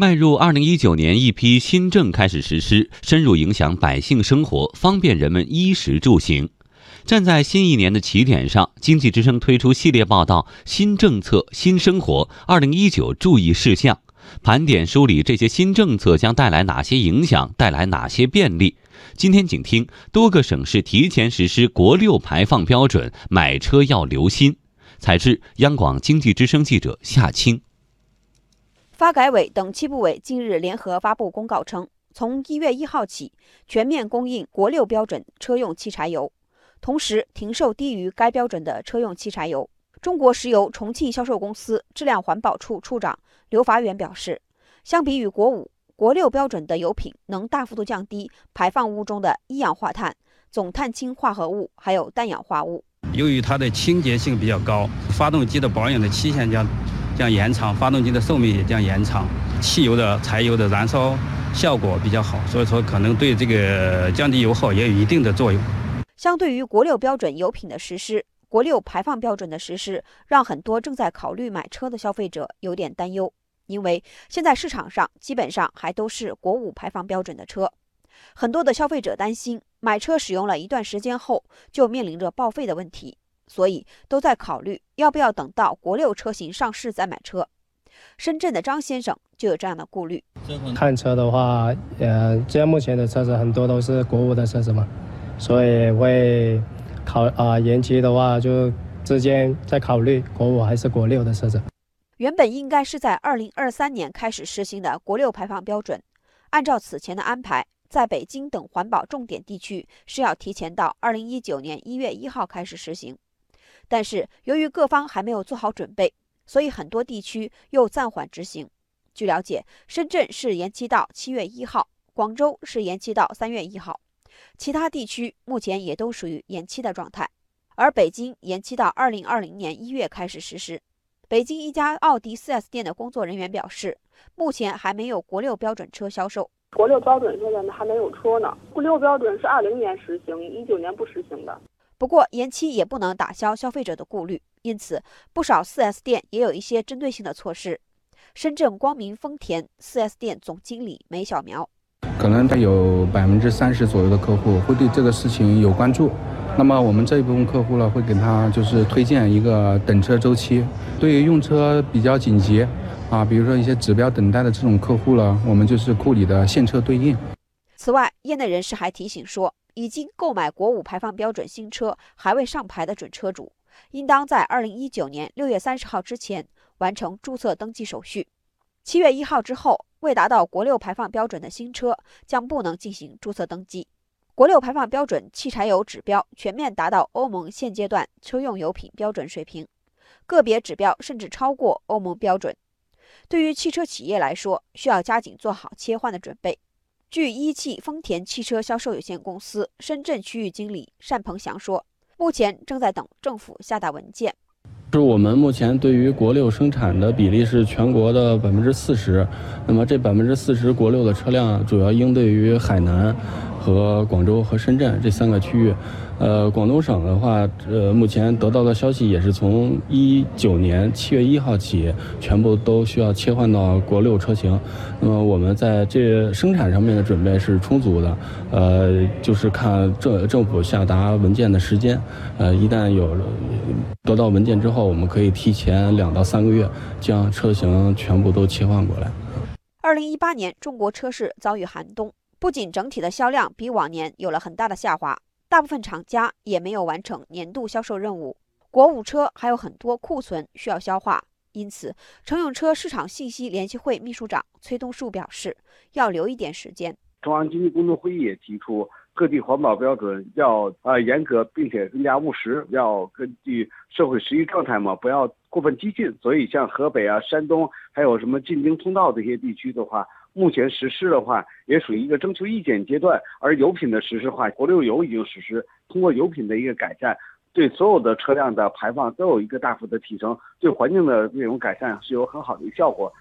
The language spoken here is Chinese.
迈入二零一九年，一批新政开始实施，深入影响百姓生活，方便人们衣食住行。站在新一年的起点上，经济之声推出系列报道《新政策新生活》，二零一九注意事项，盘点梳理这些新政策将带来哪些影响，带来哪些便利。今天请听多个省市提前实施国六排放标准，买车要留心。采制央广经济之声记者夏青。发改委等七部委近日联合发布公告称，从一月一号起，全面供应国六标准车用汽柴油，同时停售低于该标准的车用汽柴油。中国石油重庆销售公司质量环保处处长刘发元表示，相比于国五、国六标准的油品，能大幅度降低排放物中的一氧化碳、总碳氢化合物还有氮氧化物。由于它的清洁性比较高，发动机的保养的期限将。将延长发动机的寿命也将延长，汽油的柴油的燃烧效果比较好，所以说可能对这个降低油耗也有一定的作用。相对于国六标准油品的实施，国六排放标准的实施让很多正在考虑买车的消费者有点担忧，因为现在市场上基本上还都是国五排放标准的车，很多的消费者担心买车使用了一段时间后就面临着报废的问题。所以都在考虑要不要等到国六车型上市再买车。深圳的张先生就有这样的顾虑。看车的话，呃，现在目前的车子很多都是国五的车子嘛，所以会考啊延期的话，就之间再考虑国五还是国六的车子。原本应该是在二零二三年开始实行的国六排放标准，按照此前的安排，在北京等环保重点地区是要提前到二零一九年一月一号开始实行。但是由于各方还没有做好准备，所以很多地区又暂缓执行。据了解，深圳是延期到七月一号，广州是延期到三月一号，其他地区目前也都属于延期的状态。而北京延期到二零二零年一月开始实施。北京一家奥迪 4S 店的工作人员表示，目前还没有国六标准车销售。国六标准现在呢还没有车呢。国六标准是二零年实行，一九年不实行的。不过延期也不能打消消费者的顾虑，因此不少 4S 店也有一些针对性的措施。深圳光明丰田 4S 店总经理梅小苗，可能他有百分之三十左右的客户会对这个事情有关注，那么我们这一部分客户呢，会给他就是推荐一个等车周期。对于用车比较紧急啊，比如说一些指标等待的这种客户呢，我们就是库里的现车对应。此外，业内人士还提醒说。已经购买国五排放标准新车还未上牌的准车主，应当在二零一九年六月三十号之前完成注册登记手续。七月一号之后，未达到国六排放标准的新车将不能进行注册登记。国六排放标准汽柴油指标全面达到欧盟现阶段车用油品标准水平，个别指标甚至超过欧盟标准。对于汽车企业来说，需要加紧做好切换的准备。据一汽丰田汽车销售有限公司深圳区域经理单鹏翔说，目前正在等政府下达文件。是我们目前对于国六生产的比例是全国的百分之四十，那么这百分之四十国六的车辆主要应对于海南。和广州和深圳这三个区域，呃，广东省的话，呃，目前得到的消息也是从一九年七月一号起，全部都需要切换到国六车型。那么我们在这生产上面的准备是充足的，呃，就是看政政府下达文件的时间，呃，一旦有得到文件之后，我们可以提前两到三个月将车型全部都切换过来。二零一八年，中国车市遭遇寒冬。不仅整体的销量比往年有了很大的下滑，大部分厂家也没有完成年度销售任务。国五车还有很多库存需要消化，因此乘用车市场信息联席会秘书长崔东树表示，要留一点时间。中央经济工作会议也提出，各地环保标准要呃严格，并且更加务实，要根据社会实际状态嘛，不要过分激进。所以像河北啊、山东，还有什么进京通道这些地区的话。目前实施的话，也属于一个征求意见阶段。而油品的实施化，国六油已经实施，通过油品的一个改善，对所有的车辆的排放都有一个大幅的提升，对环境的这种改善是有很好的一个效果。